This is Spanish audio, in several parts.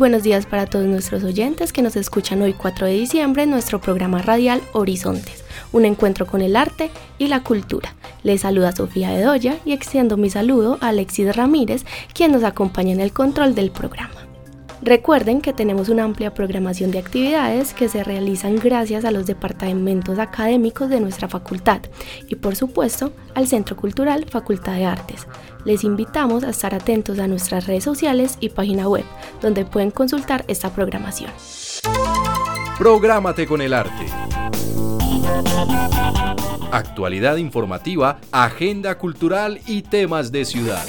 Buenos días para todos nuestros oyentes que nos escuchan hoy 4 de diciembre en nuestro programa radial Horizontes, un encuentro con el arte y la cultura. Les saluda Sofía Bedoya y extiendo mi saludo a Alexis Ramírez, quien nos acompaña en el control del programa. Recuerden que tenemos una amplia programación de actividades que se realizan gracias a los departamentos académicos de nuestra facultad y por supuesto al Centro Cultural Facultad de Artes. Les invitamos a estar atentos a nuestras redes sociales y página web, donde pueden consultar esta programación. Prográmate con el arte. Actualidad informativa, agenda cultural y temas de ciudad.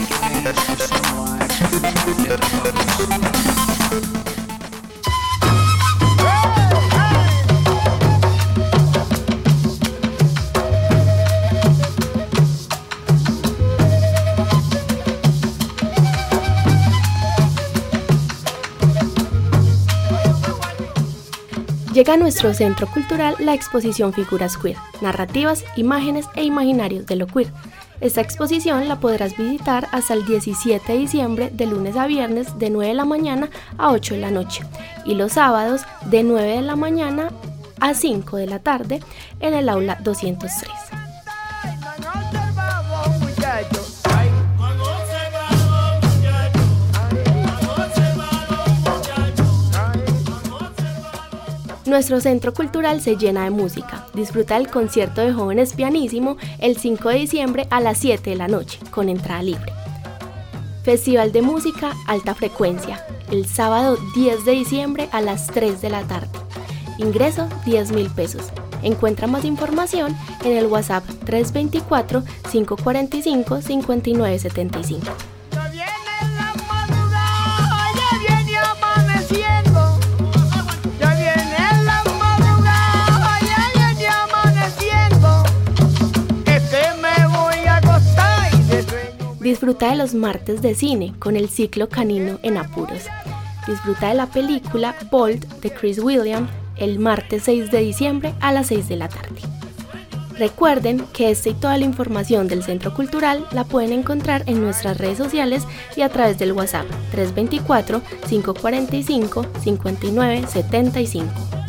Llega a nuestro centro cultural la exposición Figuras Queer, narrativas, imágenes e imaginarios de lo queer. Esta exposición la podrás visitar hasta el 17 de diciembre de lunes a viernes de 9 de la mañana a 8 de la noche y los sábados de 9 de la mañana a 5 de la tarde en el aula 203. Nuestro centro cultural se llena de música. Disfruta del concierto de jóvenes pianísimo el 5 de diciembre a las 7 de la noche, con entrada libre. Festival de música alta frecuencia, el sábado 10 de diciembre a las 3 de la tarde. Ingreso 10 mil pesos. Encuentra más información en el WhatsApp 324-545-5975. Disfruta de los martes de cine con el ciclo canino en apuros. Disfruta de la película Bolt de Chris Williams el martes 6 de diciembre a las 6 de la tarde. Recuerden que esta y toda la información del Centro Cultural la pueden encontrar en nuestras redes sociales y a través del WhatsApp 324-545-5975.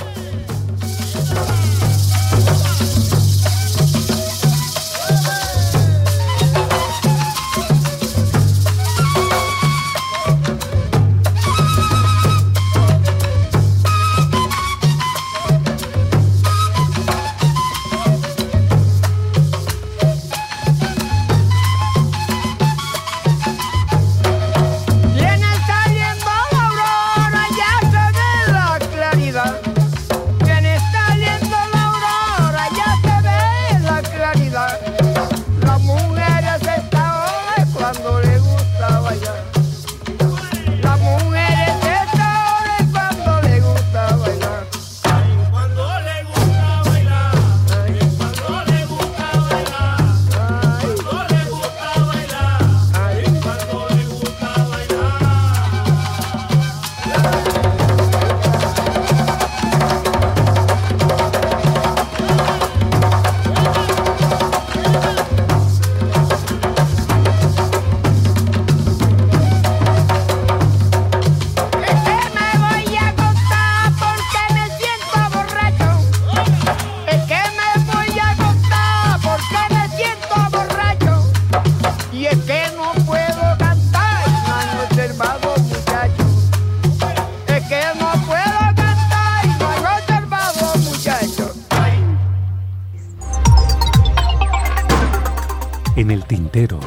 En el tintero.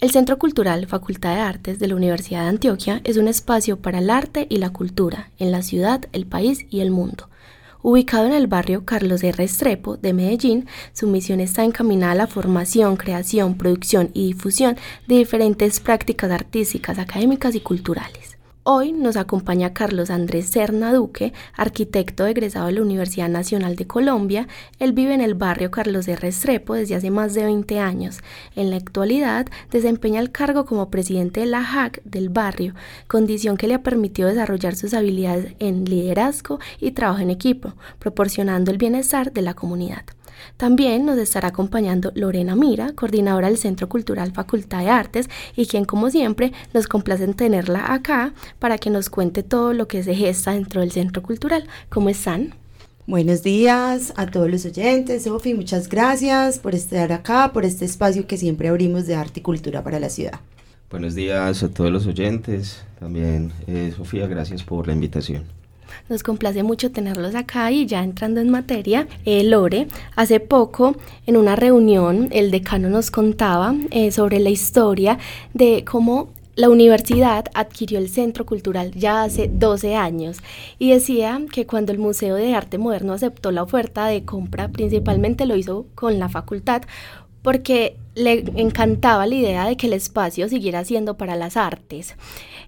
El Centro Cultural Facultad de Artes de la Universidad de Antioquia es un espacio para el arte y la cultura en la ciudad, el país y el mundo. Ubicado en el barrio Carlos R. Estrepo de Medellín, su misión está encaminada a la formación, creación, producción y difusión de diferentes prácticas artísticas, académicas y culturales. Hoy nos acompaña Carlos Andrés Serna Duque, arquitecto egresado de la Universidad Nacional de Colombia. Él vive en el barrio Carlos de Restrepo desde hace más de 20 años. En la actualidad desempeña el cargo como presidente de la JAC del barrio, condición que le ha permitido desarrollar sus habilidades en liderazgo y trabajo en equipo, proporcionando el bienestar de la comunidad. También nos estará acompañando Lorena Mira, coordinadora del Centro Cultural Facultad de Artes y quien como siempre nos complace en tenerla acá para que nos cuente todo lo que se gesta dentro del Centro Cultural. ¿Cómo están? Buenos días a todos los oyentes, Sofi, muchas gracias por estar acá, por este espacio que siempre abrimos de arte y cultura para la ciudad. Buenos días a todos los oyentes, también eh, Sofía, gracias por la invitación. Nos complace mucho tenerlos acá y ya entrando en materia, eh, Lore, hace poco en una reunión el decano nos contaba eh, sobre la historia de cómo la universidad adquirió el Centro Cultural ya hace 12 años y decía que cuando el Museo de Arte Moderno aceptó la oferta de compra, principalmente lo hizo con la facultad porque le encantaba la idea de que el espacio siguiera siendo para las artes.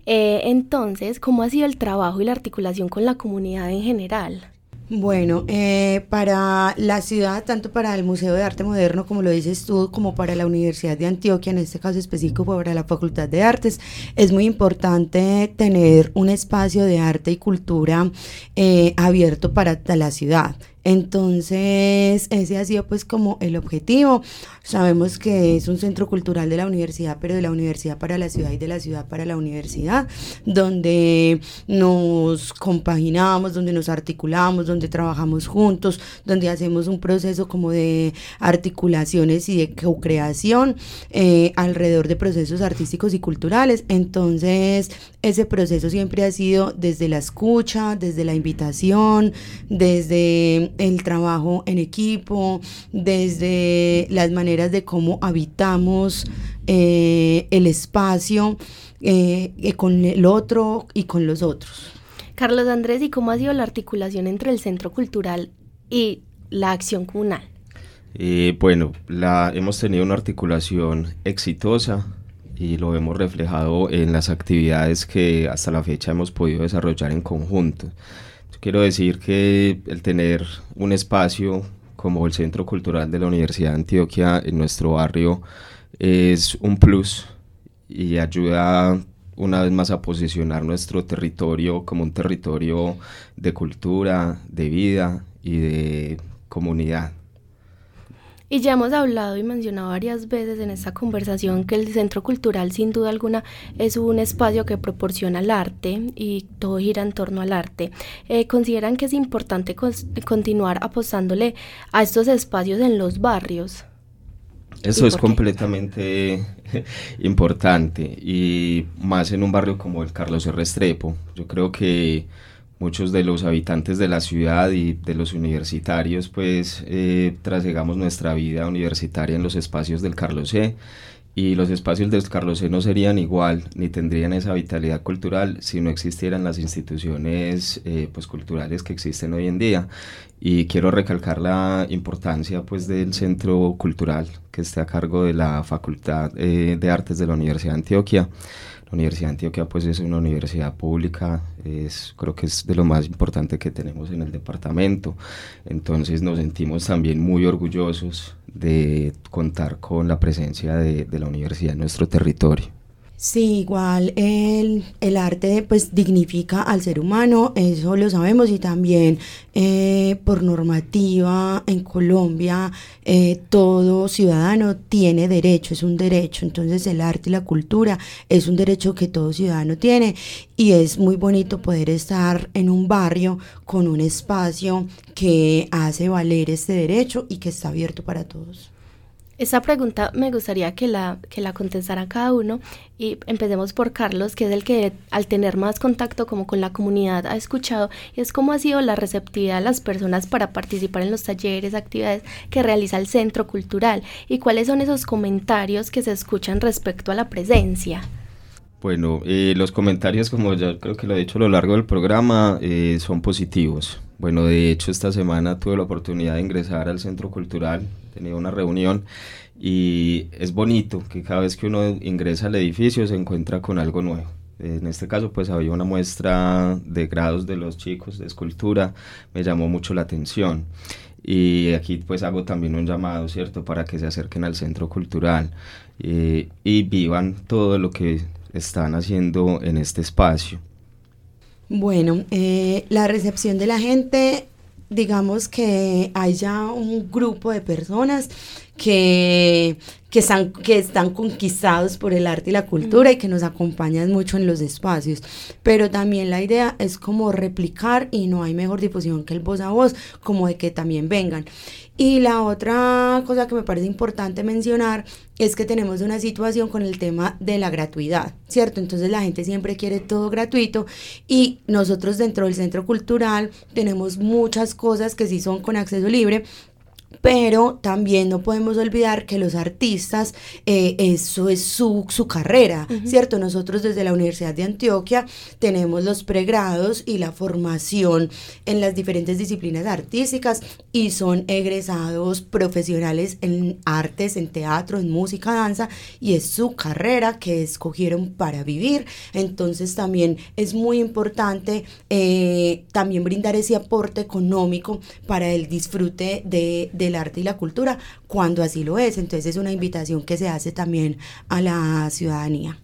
Eh, entonces, ¿cómo ha sido el trabajo y la articulación con la comunidad en general? Bueno, eh, para la ciudad, tanto para el Museo de Arte Moderno, como lo dices tú, como para la Universidad de Antioquia, en este caso específico para la Facultad de Artes, es muy importante tener un espacio de arte y cultura eh, abierto para la ciudad. Entonces, ese ha sido pues como el objetivo. Sabemos que es un centro cultural de la universidad, pero de la universidad para la ciudad y de la ciudad para la universidad, donde nos compaginamos, donde nos articulamos, donde trabajamos juntos, donde hacemos un proceso como de articulaciones y de co-creación eh, alrededor de procesos artísticos y culturales. Entonces, ese proceso siempre ha sido desde la escucha, desde la invitación, desde el trabajo en equipo, desde las maneras de cómo habitamos eh, el espacio eh, eh, con el otro y con los otros. Carlos Andrés, ¿y cómo ha sido la articulación entre el Centro Cultural y la acción comunal? bueno, la, hemos tenido una articulación exitosa y lo hemos reflejado en las actividades que hasta la fecha hemos podido desarrollar en conjunto. Quiero decir que el tener un espacio como el Centro Cultural de la Universidad de Antioquia en nuestro barrio es un plus y ayuda una vez más a posicionar nuestro territorio como un territorio de cultura, de vida y de comunidad. Y ya hemos hablado y mencionado varias veces en esta conversación que el Centro Cultural sin duda alguna es un espacio que proporciona el arte y todo gira en torno al arte. Eh, ¿Consideran que es importante continuar apostándole a estos espacios en los barrios? Eso es completamente importante y más en un barrio como el Carlos R. Restrepo. Yo creo que muchos de los habitantes de la ciudad y de los universitarios, pues eh, trasegamos nuestra vida universitaria en los espacios del Carlos C. Y los espacios del Carlos C no serían igual ni tendrían esa vitalidad cultural si no existieran las instituciones eh, pues, culturales que existen hoy en día. Y quiero recalcar la importancia pues, del centro cultural que está a cargo de la Facultad eh, de Artes de la Universidad de Antioquia la Universidad de Antioquia pues es una universidad pública, es, creo que es de lo más importante que tenemos en el departamento, entonces nos sentimos también muy orgullosos de contar con la presencia de, de la universidad en nuestro territorio. Sí, igual el, el, arte pues dignifica al ser humano, eso lo sabemos y también eh, por normativa en Colombia eh, todo ciudadano tiene derecho, es un derecho, entonces el arte y la cultura es un derecho que todo ciudadano tiene y es muy bonito poder estar en un barrio con un espacio que hace valer este derecho y que está abierto para todos. Esta pregunta me gustaría que la, que la contestara cada uno y empecemos por Carlos, que es el que al tener más contacto como con la comunidad ha escuchado y es cómo ha sido la receptividad de las personas para participar en los talleres, actividades que realiza el Centro Cultural y cuáles son esos comentarios que se escuchan respecto a la presencia. Bueno, eh, los comentarios, como ya creo que lo he dicho a lo largo del programa, eh, son positivos. Bueno, de hecho esta semana tuve la oportunidad de ingresar al Centro Cultural, tenía una reunión y es bonito que cada vez que uno ingresa al edificio se encuentra con algo nuevo. En este caso pues había una muestra de grados de los chicos de escultura, me llamó mucho la atención. Y aquí pues hago también un llamado, ¿cierto?, para que se acerquen al centro cultural eh, y vivan todo lo que están haciendo en este espacio. Bueno, eh, la recepción de la gente, digamos que hay ya un grupo de personas que, que, están, que están conquistados por el arte y la cultura y que nos acompañan mucho en los espacios. Pero también la idea es como replicar y no hay mejor difusión que el voz a voz, como de que también vengan. Y la otra cosa que me parece importante mencionar es que tenemos una situación con el tema de la gratuidad, ¿cierto? Entonces la gente siempre quiere todo gratuito y nosotros dentro del centro cultural tenemos muchas cosas que sí son con acceso libre, pero también no podemos olvidar que los artistas, eh, eso es su, su carrera, ¿cierto? Nosotros desde la Universidad de Antioquia tenemos los pregrados y la formación en las diferentes disciplinas artísticas y son egresados profesionales en artes, en teatro, en música, danza, y es su carrera que escogieron para vivir. Entonces también es muy importante eh, también brindar ese aporte económico para el disfrute de del arte y la cultura cuando así lo es. Entonces es una invitación que se hace también a la ciudadanía.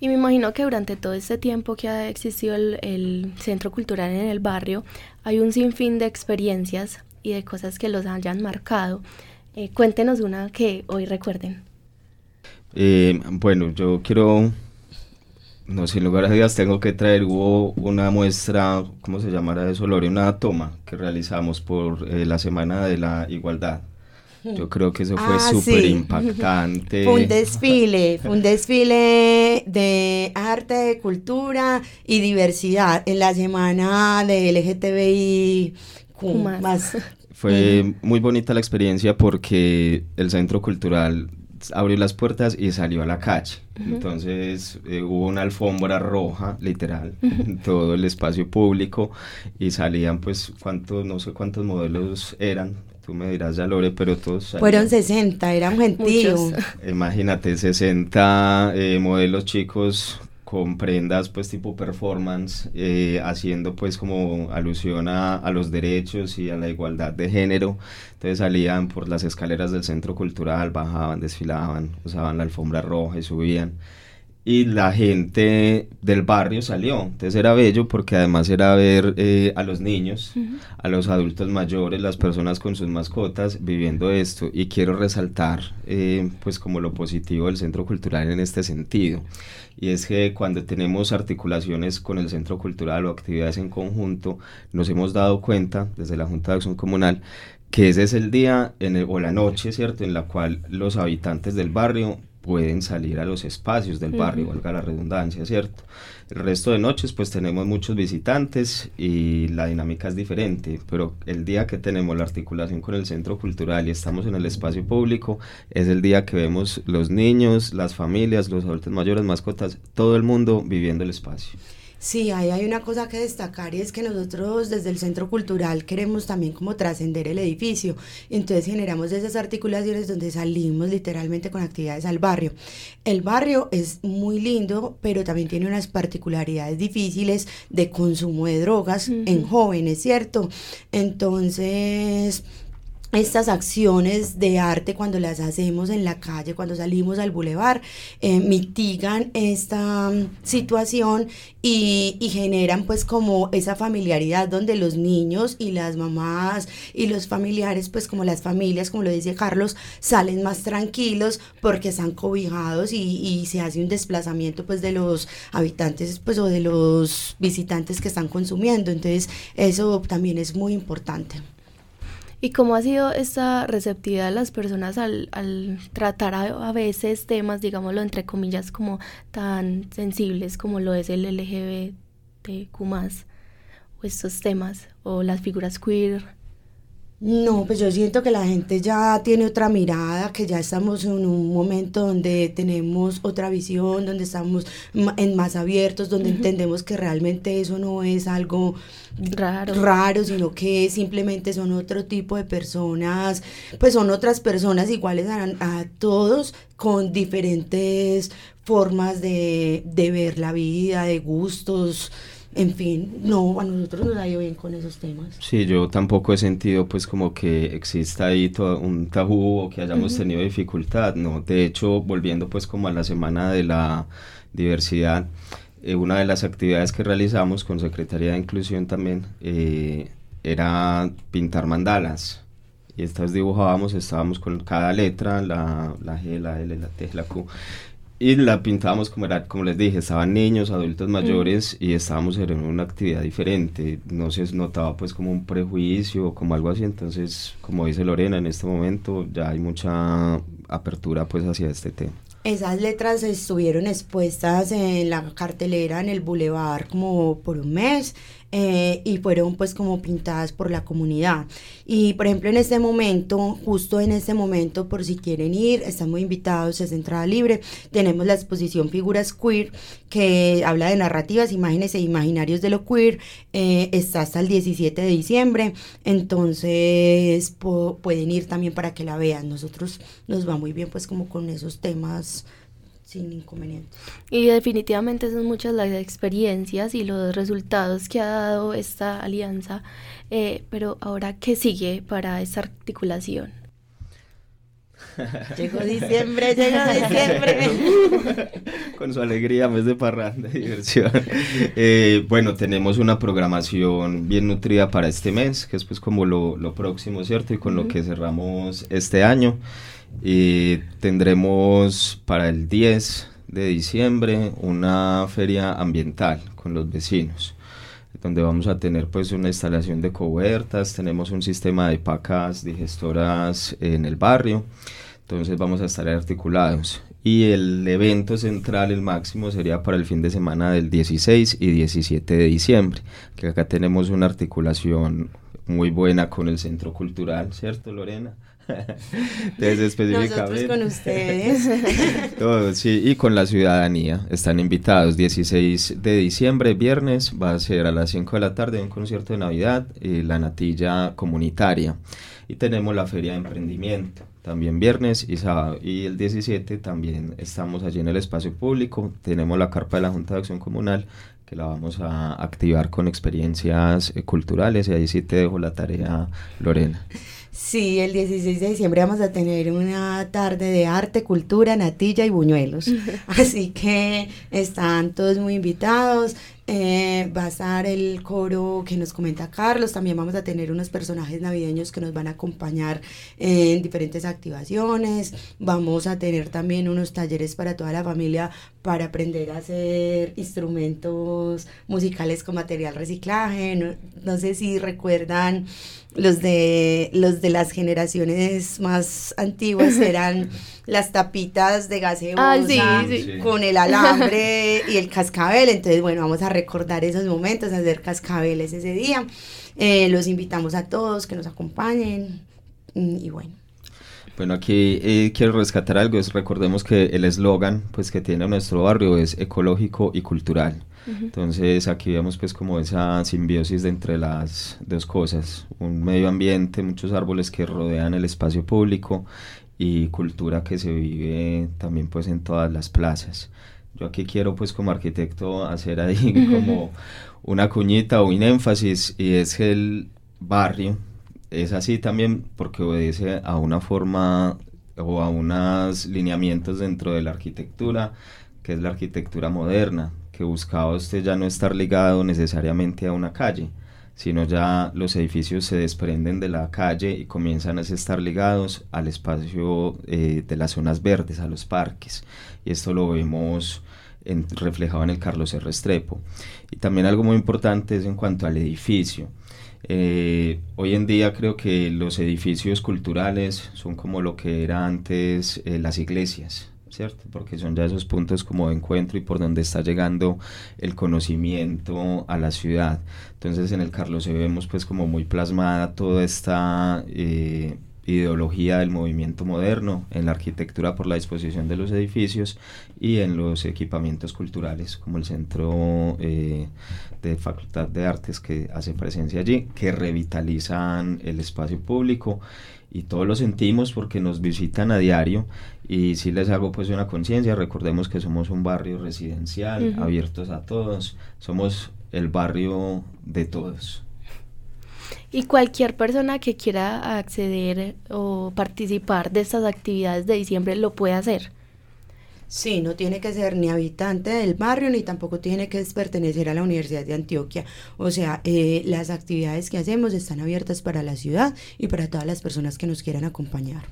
Y me imagino que durante todo este tiempo que ha existido el, Centro Cultural en el barrio, hay un sinfín de experiencias y de cosas que los hayan marcado. Eh, cuéntenos una que hoy recuerden. Eh, bueno, yo quiero no, sin lugar a dudas tengo que traer, hubo una muestra, ¿cómo se llamará eso, Lore? Una toma que realizamos por eh, la Semana de la Igualdad. Yo creo que eso fue ah, súper impactante. Fue un desfile, fue un desfile de arte, cultura y diversidad en la semana de LGTBI. Más. Fue muy bonita la experiencia porque el Centro Cultural abrió las puertas y salió a la calle. Entonces eh, hubo una alfombra roja, literal, en todo el espacio público y salían pues cuántos, no sé cuántos modelos eran, tú me dirás ya Lore, pero todos... Fueron 60, era un gentío. Imagínate, 60 eh, modelos chicos con prendas pues tipo performance, eh, haciendo pues como alusión a, a, los derechos y a la igualdad de género. Entonces salían por las escaleras del centro cultural, bajaban, desfilaban, usaban la alfombra roja y subían y la gente del barrio salió. Entonces era bello porque además era ver eh, a los niños, a los adultos mayores, las personas con sus mascotas viviendo esto. Y quiero resaltar eh, pues como lo positivo del centro cultural en este sentido. Y es que cuando tenemos articulaciones con el centro cultural o actividades en conjunto, nos hemos dado cuenta desde la Junta de Acción Comunal que ese es el día en o la noche, ¿cierto?, en la cual los habitantes del barrio pueden salir a los espacios del barrio, valga la redundancia, ¿cierto? El resto de noches pues tenemos muchos visitantes y la dinámica es diferente, pero el día que tenemos la articulación con el centro cultural y estamos en el espacio público es el día que vemos los niños, las familias, los adultos mayores, mascotas, todo el mundo viviendo el espacio. Sí, ahí hay una cosa que destacar y es que nosotros desde el Centro Cultural queremos también como trascender el edificio. Entonces generamos esas articulaciones donde salimos literalmente con actividades al barrio. El barrio es muy lindo, pero también tiene unas particularidades difíciles de consumo de drogas en jóvenes, ¿cierto? Entonces estas acciones de arte cuando las hacemos en la calle, cuando salimos al bulevar, eh, mitigan esta mm, situación y, generan pues como esa familiaridad donde los niños y las mamás y los familiares, pues como las familias, como lo dice Carlos, salen más tranquilos porque están cobijados y, y se hace un desplazamiento pues de los habitantes pues o de los visitantes que están consumiendo. Entonces eso también es muy importante. ¿Y cómo ha sido esta receptividad de las personas al, al tratar a, veces temas, digámoslo entre comillas, como tan sensibles como lo es el LGBTQ o estos temas, o las figuras queer? No, pues yo siento que la gente ya tiene otra mirada, que ya estamos en un momento donde tenemos otra visión, donde estamos en más abiertos, donde entendemos que realmente eso no es algo raro. raro, sino que simplemente son otro tipo de personas, pues son otras personas iguales a, a todos con diferentes formas de, de ver la vida, de gustos en fin, no, a nosotros nos ha ido bien con esos temas. Sí, yo tampoco he sentido pues como que exista ahí todo un tabú o que hayamos tenido dificultad, no, de hecho, volviendo pues como a la semana de la diversidad, eh, una de las actividades que realizamos con Secretaría de Inclusión también eh, era pintar mandalas. Y estas dibujábamos, estábamos con cada letra, la, la G, la L, la T, la Q, y la pintábamos como era, como les dije, estaban niños, adultos mm. mayores y estábamos en una actividad diferente. No se notaba pues como un prejuicio o como algo así. Entonces, como dice Lorena, en este momento ya hay mucha apertura pues hacia este tema. Esas letras estuvieron expuestas en la cartelera en el bulevar como por un mes eh, y fueron pues como pintadas por la comunidad. Y por ejemplo en este momento, justo en este momento, por si quieren ir, están muy invitados, es entrada libre. Tenemos la exposición Figuras Queer que habla de narrativas, imágenes e imaginarios de lo queer. Eh, está hasta el 17 de diciembre, entonces pueden ir también para que la vean. Nosotros nos va muy bien pues como con esos temas sin inconvenientes. Y definitivamente son muchas las experiencias y los resultados que ha dado esta alianza, eh, pero ahora, ¿qué sigue para esta articulación? Llegó diciembre, llegó diciembre. Con su alegría, mes de parranda, de diversión. Eh, bueno, tenemos una programación bien nutrida para este mes, que es pues como lo, lo próximo, ¿cierto? Y con lo que cerramos este año. Y tendremos para el 10 de diciembre una feria ambiental con los vecinos donde vamos a tener pues una instalación de cobertas, tenemos un sistema de pacas digestoras en el barrio, entonces vamos a estar articulados. Y el evento central, el máximo, sería para el fin de semana del 16 y 17 de diciembre, que acá tenemos una articulación muy buena con el Centro Cultural, ¿cierto Lorena? Entonces, específicamente. Nosotros con ustedes. Todos, sí, y con la ciudadanía. Están invitados. 16 de diciembre, viernes, va a ser a las 5 de la tarde un concierto de Navidad, y la natilla comunitaria. Y tenemos la feria de emprendimiento, también viernes y sábado. Y el 17 también estamos allí en el espacio público. Tenemos la carpa de la Junta de Acción Comunal que la vamos a activar con experiencias eh, culturales y ahí sí te dejo la tarea, Lorena. Sí, el 16 de diciembre vamos a tener una tarde de arte, cultura, natilla y buñuelos. Así que están todos muy invitados. Eh, va a estar el coro que nos comenta Carlos. También vamos a tener unos personajes navideños que nos van a acompañar en diferentes activaciones. Vamos a tener también unos talleres para toda la familia para aprender a hacer instrumentos musicales con material reciclaje. No, sé si recuerdan los de los de las generaciones más antiguas eran las tapitas de gaseosa ah, con el alambre y el cascabel. Entonces, bueno, vamos a recordar esos momentos, hacer cascabeles ese día. Eh, los invitamos a todos que nos acompañen mm, y bueno. Bueno, aquí eh, quiero rescatar algo, es recordemos que el eslogan pues que tiene nuestro barrio es ecológico y cultural. Entonces aquí vemos pues como esa simbiosis de entre las dos cosas, un medio ambiente, muchos árboles que rodean el espacio público y cultura que se vive también pues en todas las plazas. Yo aquí quiero pues como arquitecto hacer ahí como una cuñita o un énfasis y es el barrio es así también porque obedece a una forma o a unos lineamientos dentro de la arquitectura que es la arquitectura moderna que buscaba usted ya no estar ligado necesariamente a una calle sino ya los edificios se desprenden de la calle y comienzan a estar ligados al espacio eh, de las zonas verdes, a los parques. Y esto lo vemos reflejado en el Carlos R. Restrepo. Y también algo muy importante es en cuanto al edificio. Eh, hoy en día creo que los edificios culturales son como lo que era antes eh, las iglesias, ¿cierto? Porque son ya esos puntos como de encuentro y por donde está llegando el conocimiento a la ciudad. Entonces en el Carlos se vemos pues como muy plasmada toda esta eh, ideología del movimiento moderno en la arquitectura por la disposición de los edificios y en los equipamientos culturales como el centro eh, de Facultad de Artes que hace presencia allí, que revitalizan el espacio público y todos lo sentimos porque nos visitan a diario y si les hago pues una conciencia, recordemos que somos un barrio residencial, abiertos a todos, somos el barrio de todos. Y cualquier persona que quiera acceder o participar de estas actividades de diciembre lo puede hacer. Sí, no tiene que ser ni habitante del barrio ni tampoco tiene que pertenecer a la Universidad de Antioquia. O sea, eh, las actividades que hacemos están abiertas para la ciudad y para todas las personas que nos quieran acompañar.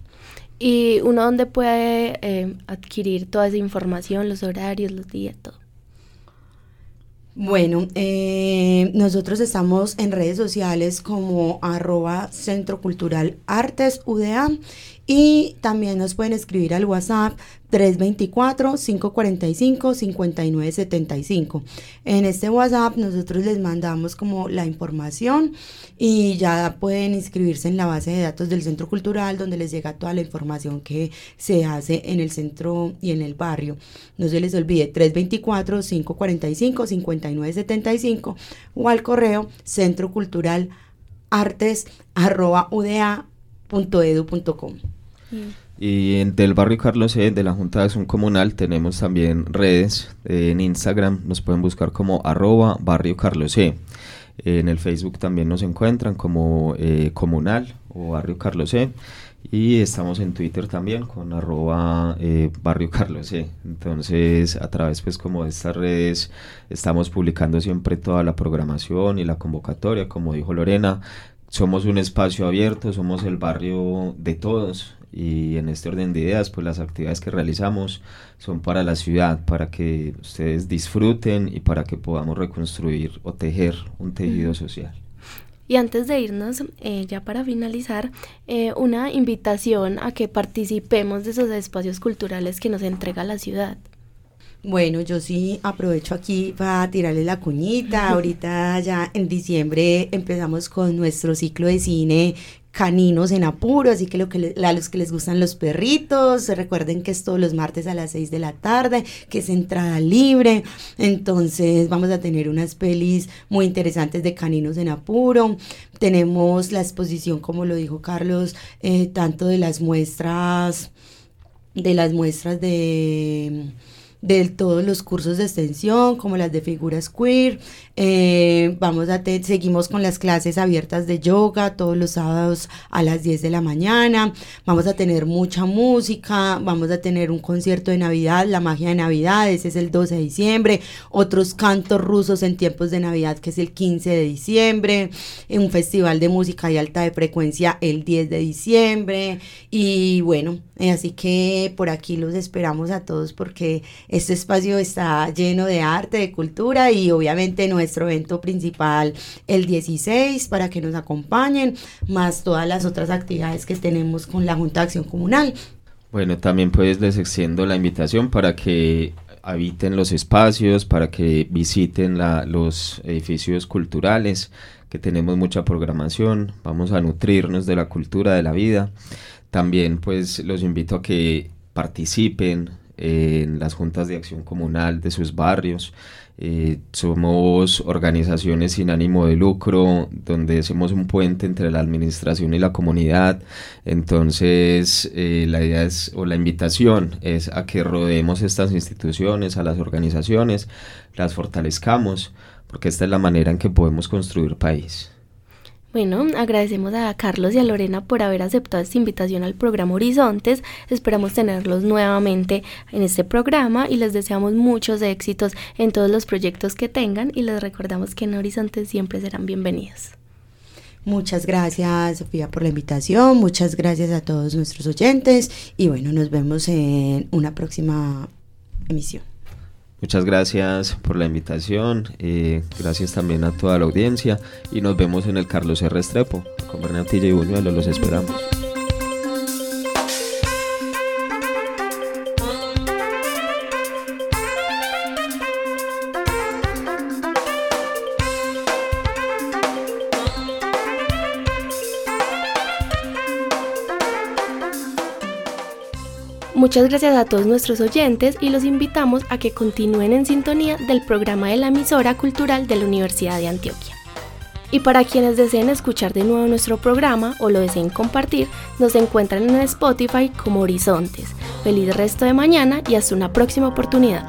¿Y uno dónde puede eh, adquirir toda esa información, los horarios, los días, todo? Bueno, eh, nosotros estamos en redes sociales como arroba Centro Cultural Artes UDA y también nos pueden escribir al WhatsApp 324-545-5975. En este WhatsApp nosotros les mandamos como la información y ya pueden inscribirse en la base de datos del Centro Cultural donde les llega toda la información que se hace en el centro y en el barrio. No se les olvide 324-545-5975 o al correo centro artes y del barrio Carlos E, de la Junta de Acción Comunal, tenemos también redes en Instagram, nos pueden buscar como arroba barrio Carlos E. En el Facebook también nos encuentran como eh, comunal o barrio Carlos E. Y estamos en Twitter también con arroba eh, barrio Carlos E. Entonces a través pues como de estas redes estamos publicando siempre toda la programación y la convocatoria, como dijo Lorena, somos un espacio abierto, somos el barrio de todos y en este orden de ideas pues las actividades que realizamos son para la ciudad, para que ustedes disfruten y para que podamos reconstruir o tejer un tejido social. Y antes de irnos, eh, ya para finalizar, eh, una invitación a que participemos de esos espacios culturales que nos entrega la ciudad. Bueno, yo sí aprovecho aquí para tirarle la cuñita. Ahorita ya en diciembre empezamos con nuestro ciclo de cine caninos en apuro, así que, lo que a los que les gustan los perritos, recuerden que es todos los martes a las 6 de la tarde, que es entrada libre, entonces vamos a tener unas pelis muy interesantes de caninos en apuro, tenemos la exposición, como lo dijo Carlos, eh, tanto de las muestras, de las muestras de de todos los cursos de extensión, como las de figuras queer. Eh, vamos a seguimos con las clases abiertas de yoga todos los sábados a las 10 de la mañana. Vamos a tener mucha música, vamos a tener un concierto de Navidad, la magia de Navidad, ese es el 12 de diciembre. Otros cantos rusos en tiempos de Navidad, que es el 15 de diciembre. Un festival de música y alta de frecuencia el 10 de diciembre. Y bueno, así que por aquí los esperamos a todos porque este espacio está lleno de arte, de cultura y obviamente nuestro evento principal el 16 para que nos acompañen, más todas las otras actividades que tenemos con la Junta de Acción Comunal. Bueno, también pues les extiendo la invitación para que habiten los espacios, para que visiten los edificios culturales, que tenemos mucha programación, vamos a nutrirnos de la cultura de la vida. También pues los invito a que participen, en las juntas de acción comunal de sus barrios. Eh, somos organizaciones sin ánimo de lucro, donde hacemos un puente entre la administración y la comunidad. Entonces, eh, la idea es, o la invitación es a que rodeemos estas instituciones, a las organizaciones, las fortalezcamos, porque esta es la manera en que podemos construir país. Bueno, agradecemos a Carlos y a Lorena por haber aceptado esta invitación al programa Horizontes. Esperamos tenerlos nuevamente en este programa y les deseamos muchos éxitos en todos los proyectos que tengan y les recordamos que en Horizontes siempre serán bienvenidos. Muchas gracias, Sofía, por la invitación. Muchas gracias a todos nuestros oyentes y bueno, nos vemos en una próxima emisión. Muchas gracias por la invitación, eh, gracias también a toda la audiencia y nos vemos en el Carlos R. Estrepo. Con Bernatilla y Buñuelo los esperamos. Muchas gracias a todos nuestros oyentes y los invitamos a que continúen en sintonía del programa de la emisora cultural de la Universidad de Antioquia. Y para quienes deseen escuchar de nuevo nuestro programa o lo deseen compartir, nos encuentran en Spotify como Horizontes. Feliz resto de mañana y hasta una próxima oportunidad.